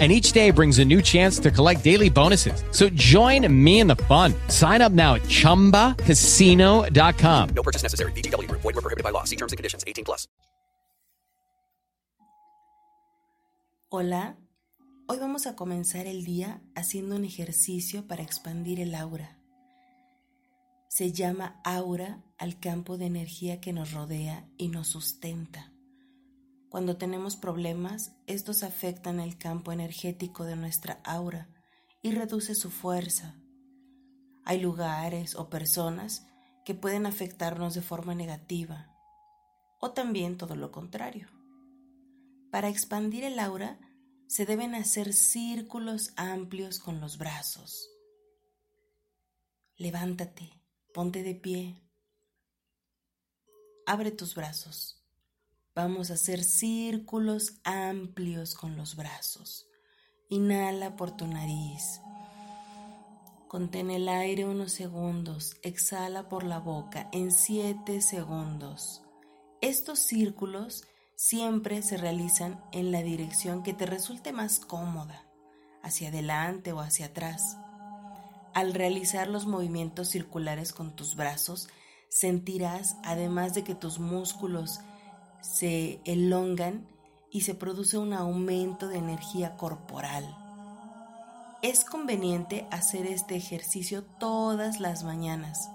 and each day brings a new chance to collect daily bonuses. So join me in the fun. Sign up now at ChumbaCasino.com. No purchase necessary. BGW. Void were prohibited by law. See terms and conditions. 18 plus. Hola. Hoy vamos a comenzar el día haciendo un ejercicio para expandir el aura. Se llama aura al campo de energía que nos rodea y nos sustenta. Cuando tenemos problemas, estos afectan el campo energético de nuestra aura y reduce su fuerza. Hay lugares o personas que pueden afectarnos de forma negativa o también todo lo contrario. Para expandir el aura se deben hacer círculos amplios con los brazos. Levántate, ponte de pie. Abre tus brazos. Vamos a hacer círculos amplios con los brazos. Inhala por tu nariz. Contén el aire unos segundos. Exhala por la boca en siete segundos. Estos círculos siempre se realizan en la dirección que te resulte más cómoda, hacia adelante o hacia atrás. Al realizar los movimientos circulares con tus brazos, sentirás, además de que tus músculos se elongan y se produce un aumento de energía corporal. Es conveniente hacer este ejercicio todas las mañanas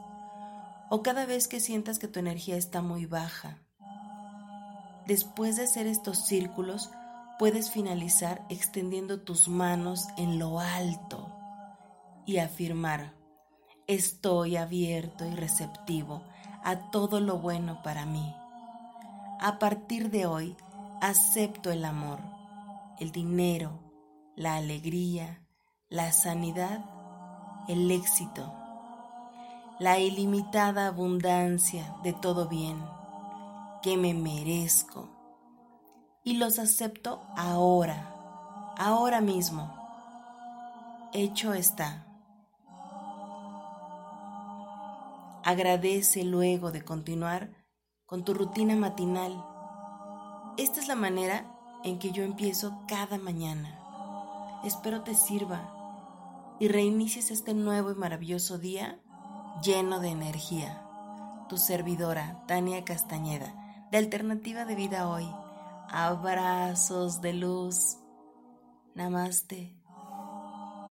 o cada vez que sientas que tu energía está muy baja. Después de hacer estos círculos, puedes finalizar extendiendo tus manos en lo alto y afirmar, estoy abierto y receptivo a todo lo bueno para mí. A partir de hoy, acepto el amor, el dinero, la alegría, la sanidad, el éxito, la ilimitada abundancia de todo bien que me merezco. Y los acepto ahora, ahora mismo. Hecho está. Agradece luego de continuar con tu rutina matinal. Esta es la manera en que yo empiezo cada mañana. Espero te sirva y reinicies este nuevo y maravilloso día lleno de energía. Tu servidora, Tania Castañeda, de Alternativa de Vida Hoy. Abrazos de luz. Namaste.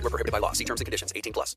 Void were prohibited by law. See terms and conditions. 18 plus.